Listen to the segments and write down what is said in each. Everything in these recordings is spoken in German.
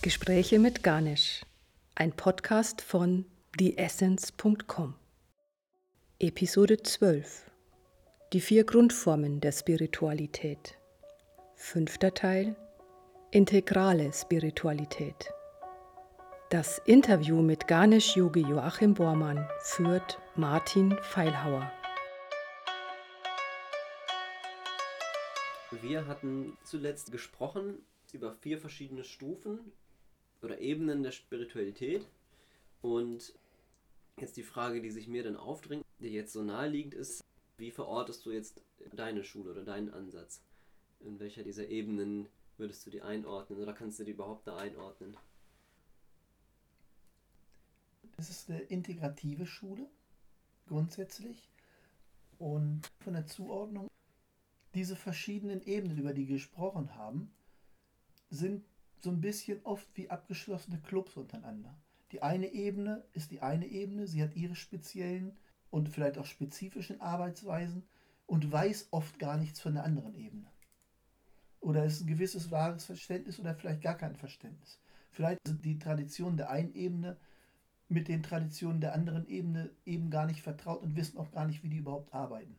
Gespräche mit Ganesh, ein Podcast von theessence.com. Episode 12 Die vier Grundformen der Spiritualität. Fünfter Teil Integrale Spiritualität. Das Interview mit Ganesh Yogi Joachim Bormann führt Martin Feilhauer. Wir hatten zuletzt gesprochen über vier verschiedene Stufen oder Ebenen der Spiritualität. Und jetzt die Frage, die sich mir dann aufdringt, die jetzt so naheliegend ist, wie verortest du jetzt deine Schule oder deinen Ansatz? In welcher dieser Ebenen würdest du die einordnen oder kannst du die überhaupt da einordnen? Es ist eine integrative Schule, grundsätzlich. Und von der Zuordnung, diese verschiedenen Ebenen, über die wir gesprochen haben, sind so ein bisschen oft wie abgeschlossene Clubs untereinander. Die eine Ebene ist die eine Ebene, sie hat ihre speziellen und vielleicht auch spezifischen Arbeitsweisen und weiß oft gar nichts von der anderen Ebene. Oder ist ein gewisses wahres Verständnis oder vielleicht gar kein Verständnis. Vielleicht sind die Traditionen der einen Ebene mit den Traditionen der anderen Ebene eben gar nicht vertraut und wissen auch gar nicht, wie die überhaupt arbeiten.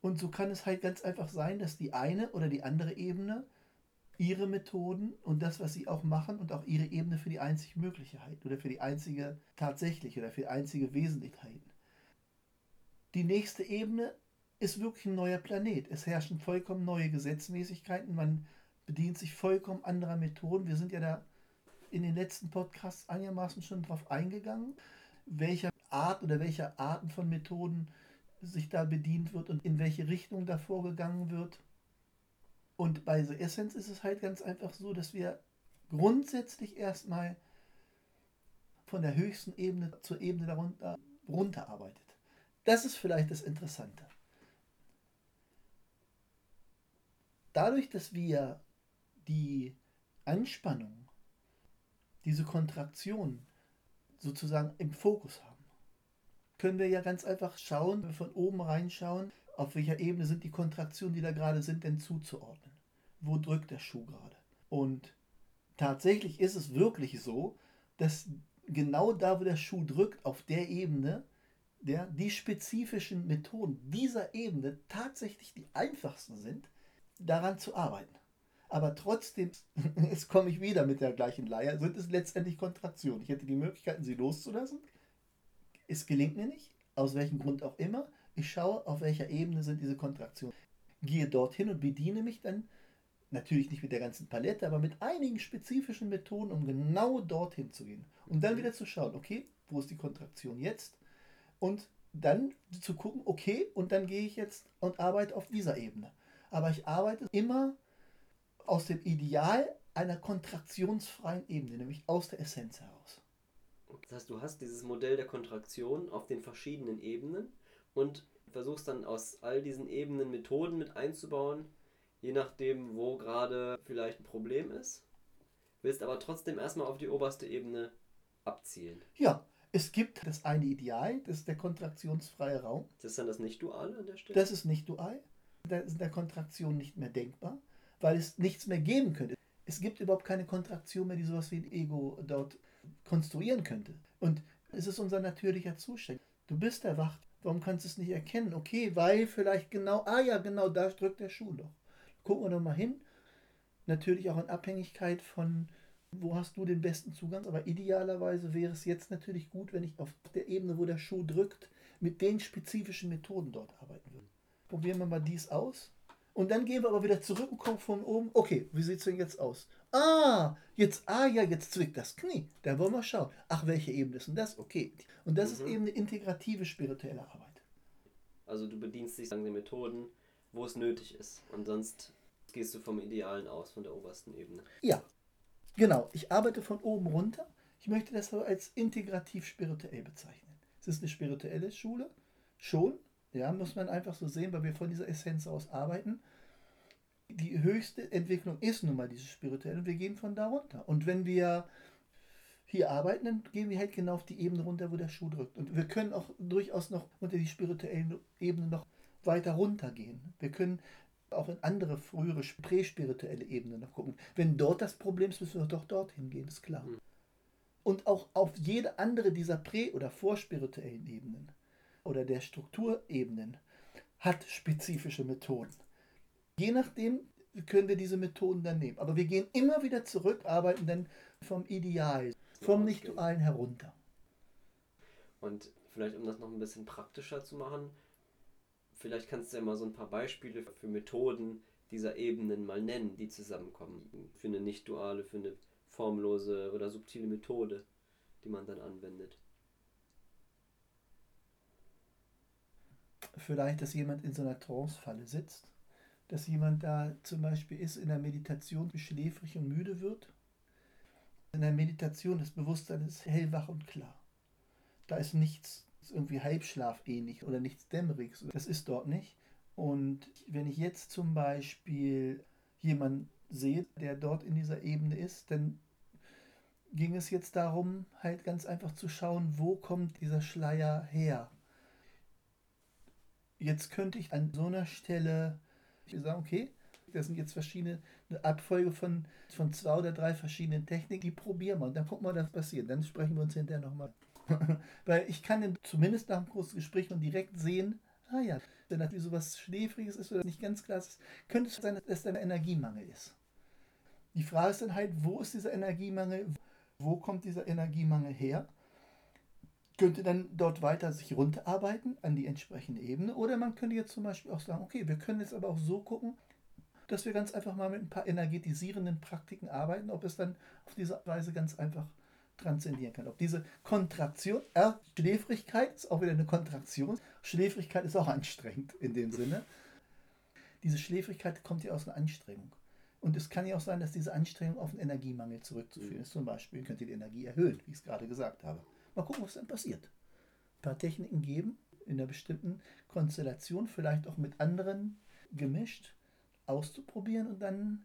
Und so kann es halt ganz einfach sein, dass die eine oder die andere Ebene ihre Methoden und das, was sie auch machen und auch ihre Ebene für die einzig Möglichkeit oder für die einzige tatsächliche oder für die einzige Wesentlichkeit. Die nächste Ebene ist wirklich ein neuer Planet. Es herrschen vollkommen neue Gesetzmäßigkeiten. Man bedient sich vollkommen anderer Methoden. Wir sind ja da in den letzten Podcasts einigermaßen schon darauf eingegangen, welcher Art oder welcher Arten von Methoden sich da bedient wird und in welche Richtung da vorgegangen wird. Und bei The Essence ist es halt ganz einfach so, dass wir grundsätzlich erstmal von der höchsten Ebene zur Ebene darunter runterarbeitet. Das ist vielleicht das Interessante. Dadurch, dass wir die Anspannung diese Kontraktion sozusagen im Fokus haben, können wir ja ganz einfach schauen, wenn wir von oben reinschauen, auf welcher Ebene sind die Kontraktionen, die da gerade sind, denn zuzuordnen. Wo drückt der Schuh gerade? Und tatsächlich ist es wirklich so, dass genau da, wo der Schuh drückt, auf der Ebene, der, die spezifischen Methoden dieser Ebene tatsächlich die einfachsten sind, daran zu arbeiten aber trotzdem, jetzt komme ich wieder mit der gleichen Leier, sind es letztendlich Kontraktionen. Ich hätte die Möglichkeiten, sie loszulassen. Es gelingt mir nicht, aus welchem Grund auch immer. Ich schaue, auf welcher Ebene sind diese Kontraktionen. Gehe dorthin und bediene mich dann, natürlich nicht mit der ganzen Palette, aber mit einigen spezifischen Methoden, um genau dorthin zu gehen. Um dann wieder zu schauen, okay, wo ist die Kontraktion jetzt? Und dann zu gucken, okay, und dann gehe ich jetzt und arbeite auf dieser Ebene. Aber ich arbeite immer aus dem Ideal einer kontraktionsfreien Ebene, nämlich aus der Essenz heraus. Das heißt, du hast dieses Modell der Kontraktion auf den verschiedenen Ebenen und versuchst dann aus all diesen Ebenen Methoden mit einzubauen, je nachdem, wo gerade vielleicht ein Problem ist. Willst aber trotzdem erstmal auf die oberste Ebene abzielen. Ja, es gibt das eine Ideal, das ist der kontraktionsfreie Raum. Das ist dann das Nicht-Duale an der Stelle? Das ist nicht dual. Da ist in der Kontraktion nicht mehr denkbar weil es nichts mehr geben könnte. Es gibt überhaupt keine Kontraktion mehr, die sowas wie ein Ego dort konstruieren könnte. Und es ist unser natürlicher Zustand. Du bist erwacht. Warum kannst du es nicht erkennen? Okay, weil vielleicht genau, ah ja, genau, da drückt der Schuh doch. Gucken wir doch mal hin. Natürlich auch in Abhängigkeit von, wo hast du den besten Zugang. Aber idealerweise wäre es jetzt natürlich gut, wenn ich auf der Ebene, wo der Schuh drückt, mit den spezifischen Methoden dort arbeiten würde. Probieren wir mal dies aus. Und dann gehen wir aber wieder zurück und kommen von oben. Okay, wie sieht es denn jetzt aus? Ah, jetzt, ah ja, jetzt zwickt das Knie. Da wollen wir schauen. Ach, welche Ebene ist denn das? Okay. Und das mhm. ist eben eine integrative spirituelle Arbeit. Also du bedienst dich sagen die Methoden, wo es nötig ist. Und sonst gehst du vom Idealen aus, von der obersten Ebene. Ja, genau. Ich arbeite von oben runter. Ich möchte das aber als integrativ spirituell bezeichnen. Es ist eine spirituelle Schule, schon, ja, muss man einfach so sehen, weil wir von dieser Essenz aus arbeiten. Die höchste Entwicklung ist nun mal diese spirituelle und wir gehen von da runter. Und wenn wir hier arbeiten, dann gehen wir halt genau auf die Ebene runter, wo der Schuh drückt. Und wir können auch durchaus noch unter die spirituelle Ebene noch weiter runtergehen. Wir können auch in andere frühere präspirituelle Ebenen noch gucken. Wenn dort das Problem ist, müssen wir doch dorthin gehen, ist klar. Mhm. Und auch auf jede andere dieser prä- oder vorspirituellen Ebenen oder der Strukturebenen hat spezifische Methoden. Je nachdem können wir diese Methoden dann nehmen. Aber wir gehen immer wieder zurück, arbeiten dann vom Ideal, vom Nicht-Dualen herunter. Und vielleicht, um das noch ein bisschen praktischer zu machen, vielleicht kannst du ja mal so ein paar Beispiele für Methoden dieser Ebenen mal nennen, die zusammenkommen. Für eine nicht-duale, für eine formlose oder subtile Methode, die man dann anwendet. Vielleicht, dass jemand in so einer Trance-Falle sitzt, dass jemand da zum Beispiel ist in der Meditation schläfrig und müde wird. In der Meditation das Bewusstsein ist hellwach und klar. Da ist nichts irgendwie halbschlafähnlich oder nichts Dämmeriges. Das ist dort nicht. Und wenn ich jetzt zum Beispiel jemanden sehe, der dort in dieser Ebene ist, dann ging es jetzt darum, halt ganz einfach zu schauen, wo kommt dieser Schleier her. Jetzt könnte ich an so einer Stelle sagen, okay, das sind jetzt verschiedene, eine Abfolge von, von zwei oder drei verschiedenen Techniken, die probieren wir und dann gucken wir, was passiert. Dann sprechen wir uns hinterher nochmal. Weil ich kann zumindest nach einem kurzen Gespräch und direkt sehen, ah ja, wenn das wie sowas Schläfriges ist oder nicht ganz klar ist, könnte es sein, dass da ein Energiemangel ist. Die Frage ist dann halt, wo ist dieser Energiemangel? Wo kommt dieser Energiemangel her? Könnte dann dort weiter sich runterarbeiten an die entsprechende Ebene. Oder man könnte jetzt zum Beispiel auch sagen, okay, wir können jetzt aber auch so gucken, dass wir ganz einfach mal mit ein paar energetisierenden Praktiken arbeiten, ob es dann auf diese Weise ganz einfach transzendieren kann. Ob diese Kontraktion, äh, Schläfrigkeit ist auch wieder eine Kontraktion. Schläfrigkeit ist auch anstrengend in dem Sinne. Diese Schläfrigkeit kommt ja aus einer Anstrengung. Und es kann ja auch sein, dass diese Anstrengung auf einen Energiemangel zurückzuführen ist. Zum Beispiel könnt ihr die Energie erhöhen, wie ich es gerade gesagt habe. Mal gucken, was dann passiert. Ein paar Techniken geben, in einer bestimmten Konstellation, vielleicht auch mit anderen gemischt, auszuprobieren und dann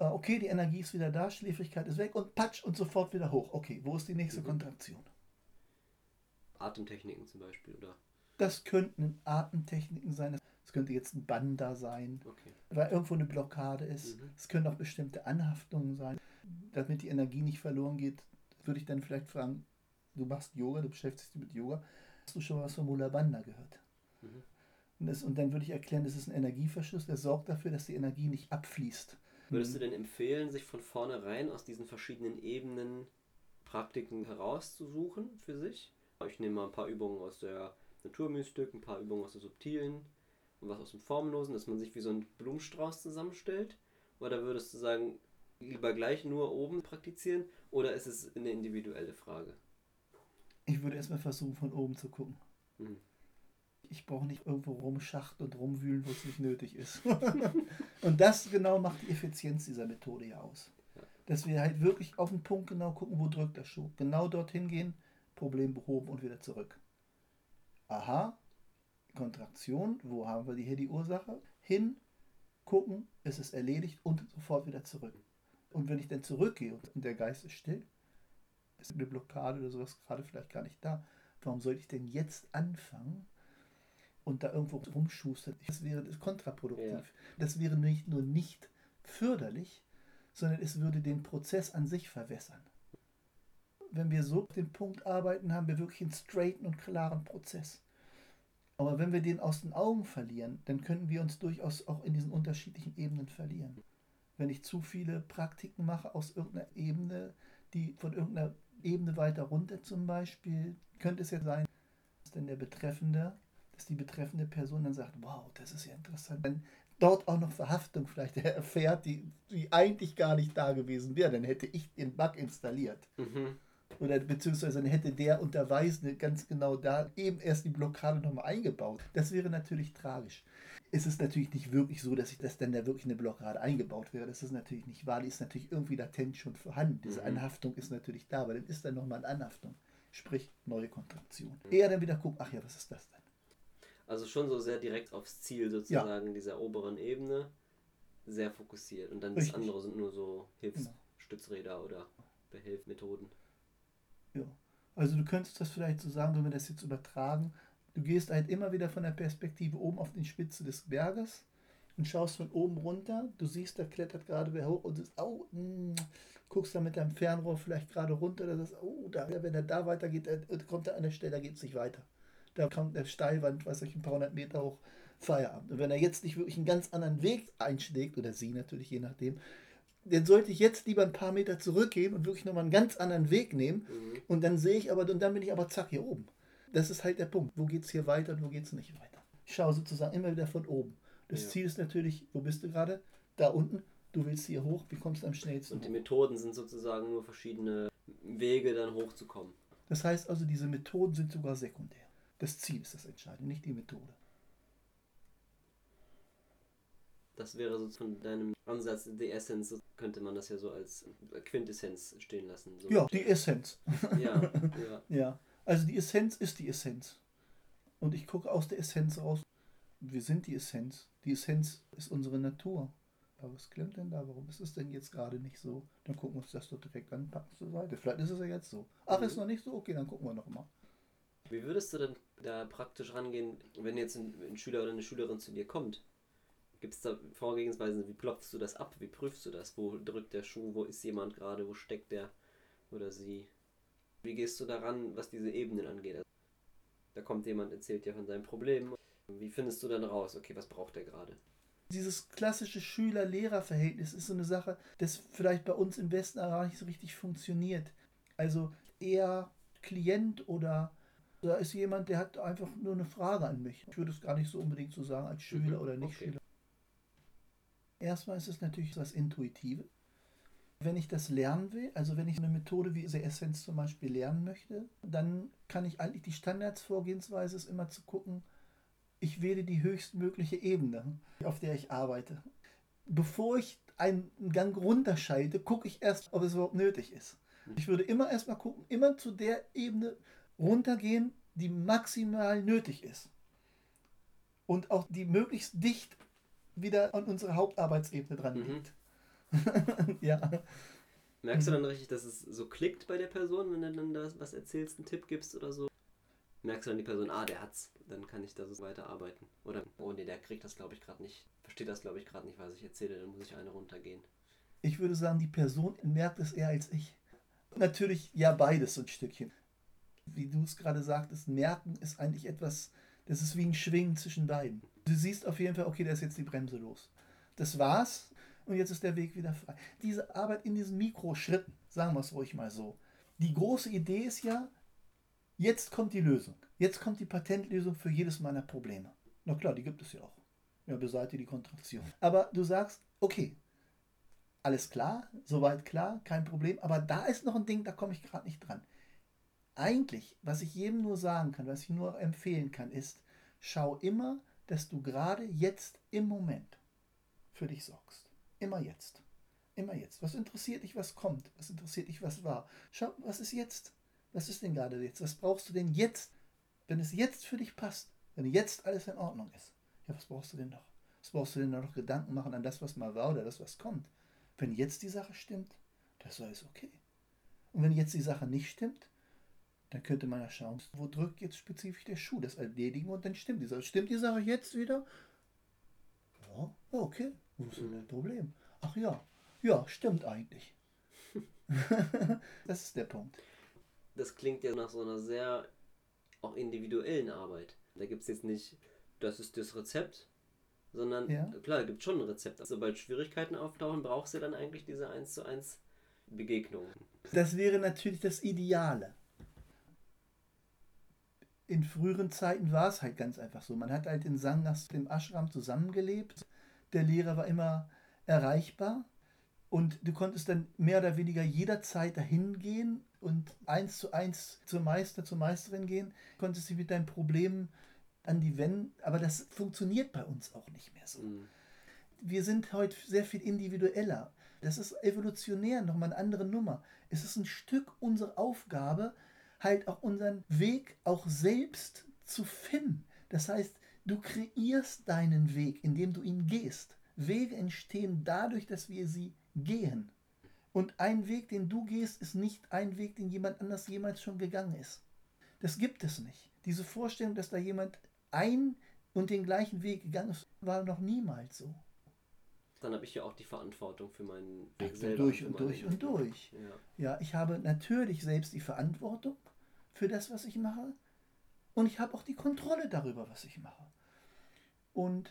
äh, okay, die Energie ist wieder da, Schläfrigkeit ist weg und patsch und sofort wieder hoch. Okay, wo ist die nächste mhm. Kontraktion? Atemtechniken zum Beispiel, oder? Das könnten Atemtechniken sein. Das könnte jetzt ein Banda sein, okay. weil irgendwo eine Blockade ist. Mhm. Es mhm. können auch bestimmte Anhaftungen sein. Damit die Energie nicht verloren geht, würde ich dann vielleicht fragen, du machst Yoga, du beschäftigst dich mit Yoga. Hast du schon was von Mula Banda gehört? Mhm. Und, das, und dann würde ich erklären, das ist ein Energieverschluss, der sorgt dafür, dass die Energie nicht abfließt. Würdest du denn empfehlen, sich von vornherein aus diesen verschiedenen Ebenen Praktiken herauszusuchen für sich? Ich nehme mal ein paar Übungen aus der Naturmystik, ein paar Übungen aus der Subtilen und was aus dem Formlosen, dass man sich wie so einen Blumenstrauß zusammenstellt? Oder würdest du sagen, lieber gleich nur oben praktizieren? Oder ist es eine individuelle Frage? Ich würde erstmal versuchen, von oben zu gucken. Mhm. Ich brauche nicht irgendwo rumschachten und rumwühlen, wo es nicht nötig ist. und das genau macht die Effizienz dieser Methode ja aus. Dass wir halt wirklich auf den Punkt genau gucken, wo drückt der Schuh. Genau dorthin gehen, Problem behoben und wieder zurück. Aha, Kontraktion, wo haben wir hier die Ursache? Hin, gucken, ist es erledigt und sofort wieder zurück. Und wenn ich dann zurückgehe und der Geist ist still, ist eine Blockade oder sowas gerade vielleicht gar nicht da, warum sollte ich denn jetzt anfangen, und da irgendwo rumschustert. Das wäre kontraproduktiv. Ja. Das wäre nicht nur nicht förderlich, sondern es würde den Prozess an sich verwässern. Wenn wir so den Punkt arbeiten, haben wir wirklich einen straighten und klaren Prozess. Aber wenn wir den aus den Augen verlieren, dann können wir uns durchaus auch in diesen unterschiedlichen Ebenen verlieren. Wenn ich zu viele Praktiken mache aus irgendeiner Ebene, die von irgendeiner Ebene weiter runter zum Beispiel, könnte es ja sein, dass denn der Betreffende dass die betreffende Person dann sagt, wow, das ist ja interessant. Wenn dort auch noch Verhaftung vielleicht erfährt, die, die eigentlich gar nicht da gewesen wäre, dann hätte ich den Bug installiert. Mhm. Oder beziehungsweise dann hätte der Unterweisende ganz genau da eben erst die Blockade nochmal eingebaut. Das wäre natürlich tragisch. Es ist natürlich nicht wirklich so, dass ich das dann da wirklich eine Blockade eingebaut wäre. Das ist natürlich nicht wahr. Die ist natürlich irgendwie latent schon vorhanden. Diese mhm. Anhaftung ist natürlich da, aber dann ist dann nochmal eine Anhaftung. Sprich, neue Kontraktion. Eher dann wieder guckt, ach ja, was ist das denn? Also schon so sehr direkt aufs Ziel sozusagen ja. dieser oberen Ebene, sehr fokussiert. Und dann Richtig. das andere sind nur so Hilfsstützräder genau. oder Behelfmethoden. Ja. Also du könntest das vielleicht so sagen, wenn wir das jetzt übertragen, du gehst halt immer wieder von der Perspektive oben auf die Spitze des Berges und schaust von oben runter. Du siehst, da klettert gerade wer hoch und du oh, mh, guckst dann mit deinem Fernrohr vielleicht gerade runter. Da sagst, oh, da, wenn er da weitergeht, äh, kommt er an der Stelle, da geht es nicht weiter. Da kommt der Steilwand, weiß ich, ein paar hundert Meter hoch, Feierabend. Und wenn er jetzt nicht wirklich einen ganz anderen Weg einschlägt, oder sie natürlich, je nachdem, dann sollte ich jetzt lieber ein paar Meter zurückgehen und wirklich nochmal einen ganz anderen Weg nehmen. Mhm. Und dann sehe ich aber, und dann bin ich aber zack hier oben. Das ist halt der Punkt. Wo geht es hier weiter und wo geht es nicht weiter? Ich schaue sozusagen immer wieder von oben. Das ja. Ziel ist natürlich, wo bist du gerade? Da unten. Du willst hier hoch, wie kommst du am schnellsten? Und die Methoden sind sozusagen nur verschiedene Wege, dann hochzukommen. Das heißt also, diese Methoden sind sogar sekundär. Das Ziel ist das Entscheidende, nicht die Methode. Das wäre so von deinem Ansatz, die Essenz, könnte man das ja so als Quintessenz stehen lassen. So. Ja, die Essenz. Ja, ja. ja, also die Essenz ist die Essenz. Und ich gucke aus der Essenz raus. Wir sind die Essenz. Die Essenz ist unsere Natur. Aber was klemmt denn da? Warum ist es denn jetzt gerade nicht so? Dann gucken wir uns das doch direkt an, packen zur Seite. Vielleicht ist es ja jetzt so. Ach, mhm. ist noch nicht so? Okay, dann gucken wir noch mal. Wie würdest du denn da praktisch rangehen, wenn jetzt ein, ein Schüler oder eine Schülerin zu dir kommt Gibt es da Vorgehensweisen? Wie klopfst du das ab? Wie prüfst du das? Wo drückt der Schuh? Wo ist jemand gerade? Wo steckt der oder sie? Wie gehst du daran, was diese Ebenen angeht? Also, da kommt jemand, erzählt dir von seinem Problem. Wie findest du dann raus, okay, was braucht der gerade? Dieses klassische Schüler-Lehrer-Verhältnis ist so eine Sache, das vielleicht bei uns im Westen auch nicht so richtig funktioniert. Also eher Klient oder da ist jemand, der hat einfach nur eine Frage an mich. Ich würde es gar nicht so unbedingt so sagen als Schüler mhm, oder nicht okay. Schüler. Erstmal ist es natürlich was Intuitives. Wenn ich das lernen will, also wenn ich eine Methode wie The Essence zum Beispiel lernen möchte, dann kann ich eigentlich die Standardsvorgehensweise ist immer zu gucken, ich wähle die höchstmögliche Ebene, auf der ich arbeite. Bevor ich einen Gang runterschalte, gucke ich erst, ob es überhaupt nötig ist. Ich würde immer erstmal gucken, immer zu der Ebene runtergehen, die maximal nötig ist. Und auch die möglichst dicht wieder an unsere Hauptarbeitsebene dran mhm. liegt. ja. Merkst du dann richtig, dass es so klickt bei der Person, wenn du dann da was erzählst, einen Tipp gibst oder so? Merkst du dann die Person, ah, der hat's, dann kann ich da so weiterarbeiten. Oder, oh nee, der kriegt das glaube ich gerade nicht, versteht das glaube ich gerade nicht, was ich erzähle, dann muss ich eine runtergehen. Ich würde sagen, die Person merkt es eher als ich. Natürlich ja beides so ein Stückchen. Wie du es gerade sagtest, merken ist eigentlich etwas, das ist wie ein Schwingen zwischen beiden. Du siehst auf jeden Fall, okay, da ist jetzt die Bremse los. Das war's und jetzt ist der Weg wieder frei. Diese Arbeit in diesen Mikroschritten, sagen wir es ruhig mal so. Die große Idee ist ja, jetzt kommt die Lösung. Jetzt kommt die Patentlösung für jedes meiner Probleme. Na klar, die gibt es ja auch. Ja, beseitige die Kontraktion. Aber du sagst, okay, alles klar, soweit klar, kein Problem, aber da ist noch ein Ding, da komme ich gerade nicht dran. Eigentlich, was ich jedem nur sagen kann, was ich nur empfehlen kann, ist, schau immer, dass du gerade jetzt im Moment für dich sorgst. Immer jetzt. Immer jetzt. Was interessiert dich, was kommt? Was interessiert dich, was war? Schau, was ist jetzt? Was ist denn gerade jetzt? Was brauchst du denn jetzt, wenn es jetzt für dich passt? Wenn jetzt alles in Ordnung ist. Ja, was brauchst du denn noch? Was brauchst du denn noch Gedanken machen an das, was mal war oder das, was kommt? Wenn jetzt die Sache stimmt, das ist alles okay. Und wenn jetzt die Sache nicht stimmt, dann könnte man ja schauen, wo drückt jetzt spezifisch der Schuh, das erledigen und dann stimmt die Sache. Stimmt die Sache jetzt wieder? Ja, okay, wo ist denn das Problem? Ach ja, ja, stimmt eigentlich. das ist der Punkt. Das klingt ja nach so einer sehr auch individuellen Arbeit. Da gibt es jetzt nicht, das ist das Rezept, sondern ja. klar, gibt schon ein Rezept. Sobald Schwierigkeiten auftauchen, brauchst du dann eigentlich diese 1 zu 1 Begegnung. Das wäre natürlich das Ideale in früheren Zeiten war es halt ganz einfach so. Man hat halt in Sangas, dem Ashram zusammengelebt. Der Lehrer war immer erreichbar und du konntest dann mehr oder weniger jederzeit dahin gehen und eins zu eins zum Meister, zur Meisterin gehen, konntest dich mit deinen Problemen an die wenden. Aber das funktioniert bei uns auch nicht mehr so. Mhm. Wir sind heute sehr viel individueller. Das ist evolutionär nochmal eine andere Nummer. Es ist ein Stück unserer Aufgabe, halt auch unseren Weg auch selbst zu finden. Das heißt, du kreierst deinen Weg, indem du ihn gehst. Wege entstehen dadurch, dass wir sie gehen. Und ein Weg, den du gehst, ist nicht ein Weg, den jemand anders jemals schon gegangen ist. Das gibt es nicht. Diese Vorstellung, dass da jemand ein und den gleichen Weg gegangen ist, war noch niemals so. Dann habe ich ja auch die Verantwortung für meinen Weg selber. durch und durch und durch. Ja. Ja, ich habe natürlich selbst die Verantwortung für das, was ich mache. Und ich habe auch die Kontrolle darüber, was ich mache. Und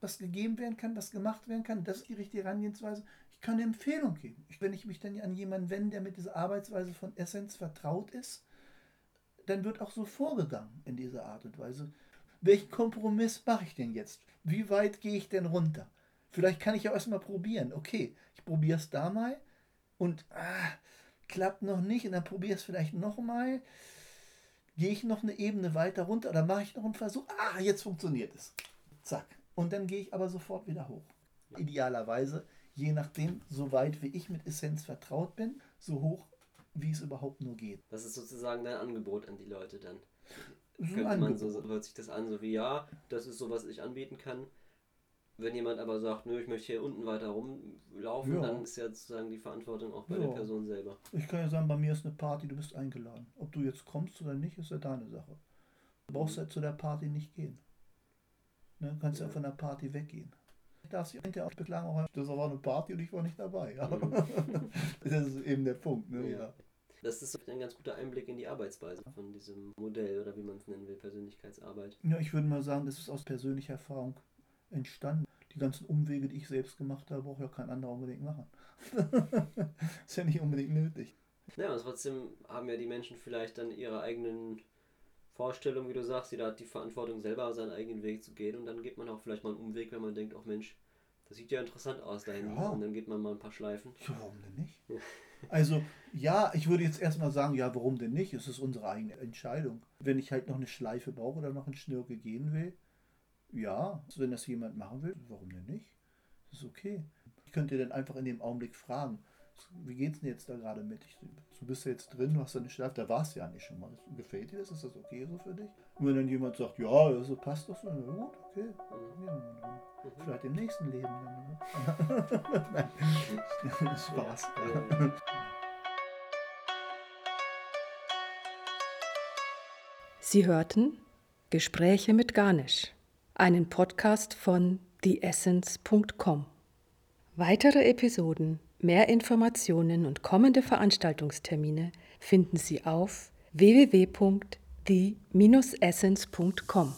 was gegeben werden kann, was gemacht werden kann, das ist die richtige Herangehensweise. Ich kann eine Empfehlung geben. Wenn ich mich dann an jemanden wende, der mit dieser Arbeitsweise von Essenz vertraut ist, dann wird auch so vorgegangen in dieser Art und Weise. Welchen Kompromiss mache ich denn jetzt? Wie weit gehe ich denn runter? Vielleicht kann ich ja erstmal probieren. Okay, ich probiere es da mal und ah, klappt noch nicht und dann probiere es vielleicht nochmal. Gehe ich noch eine Ebene weiter runter oder mache ich noch einen Versuch? Ah, jetzt funktioniert es. Zack. Und dann gehe ich aber sofort wieder hoch. Idealerweise, je nachdem, so weit wie ich mit Essenz vertraut bin, so hoch, wie es überhaupt nur geht. Das ist sozusagen dein Angebot an die Leute dann. So Könnte man so hört sich das an, so wie ja, das ist so, was ich anbieten kann. Wenn jemand aber sagt, nö, ich möchte hier unten weiter rumlaufen, Ja. dann ist ja sozusagen die Verantwortung auch bei Ja. der Person selber. Ich kann ja sagen, bei mir ist eine Party, du bist eingeladen. Ob du jetzt kommst oder nicht, ist ja deine Sache. Du brauchst ja zu der Party nicht gehen. Ne? Du kannst ja, Ja. von der Party weggehen. Ich darf sich hinterher auch beklagen, auch, das war eine Party und ich war nicht dabei. Ja. Mhm. das ist eben der Punkt. Ne? Ja. Ja. Das ist ein ganz guter Einblick in die Arbeitsweise von diesem Modell oder wie man es nennen will, Persönlichkeitsarbeit. Ja, ich würde mal sagen, das ist aus persönlicher Erfahrung entstanden. Die ganzen Umwege, die ich selbst gemacht habe, braucht ja kein anderer unbedingt machen. ist ja nicht unbedingt nötig. Ja, und trotzdem haben ja die Menschen vielleicht dann ihre eigenen Vorstellungen, wie du sagst, jeder hat die Verantwortung selber seinen eigenen Weg zu gehen und dann geht man auch vielleicht mal einen Umweg, wenn man denkt, ach Mensch, das sieht ja interessant aus da hinten Ja. und dann geht man mal ein paar Schleifen. Ja, warum denn nicht? Also, ja, ich würde jetzt erstmal sagen, ja, warum denn nicht? Es ist unsere eigene Entscheidung. Wenn ich halt noch eine Schleife brauche oder noch einen Schnürke gehen will, ja, wenn das jemand machen will, warum denn nicht? Das ist okay. Ich könnte dann einfach in dem Augenblick fragen, wie geht's denn jetzt da gerade mit? Ich, du bist ja jetzt drin, du hast da eine Schleife, da warst du ja nicht schon mal. Gefällt dir das? Ist das okay so für dich? Und wenn dann jemand sagt, ja, das passt doch so, na gut, okay. Ja, vielleicht im nächsten Leben dann. Nein, Spaß. Ja. Sie hörten Gespräche mit Garnisch, einen Podcast von theessence.com. Weitere Episoden, mehr Informationen und kommende Veranstaltungstermine finden Sie auf www.the-essence.com.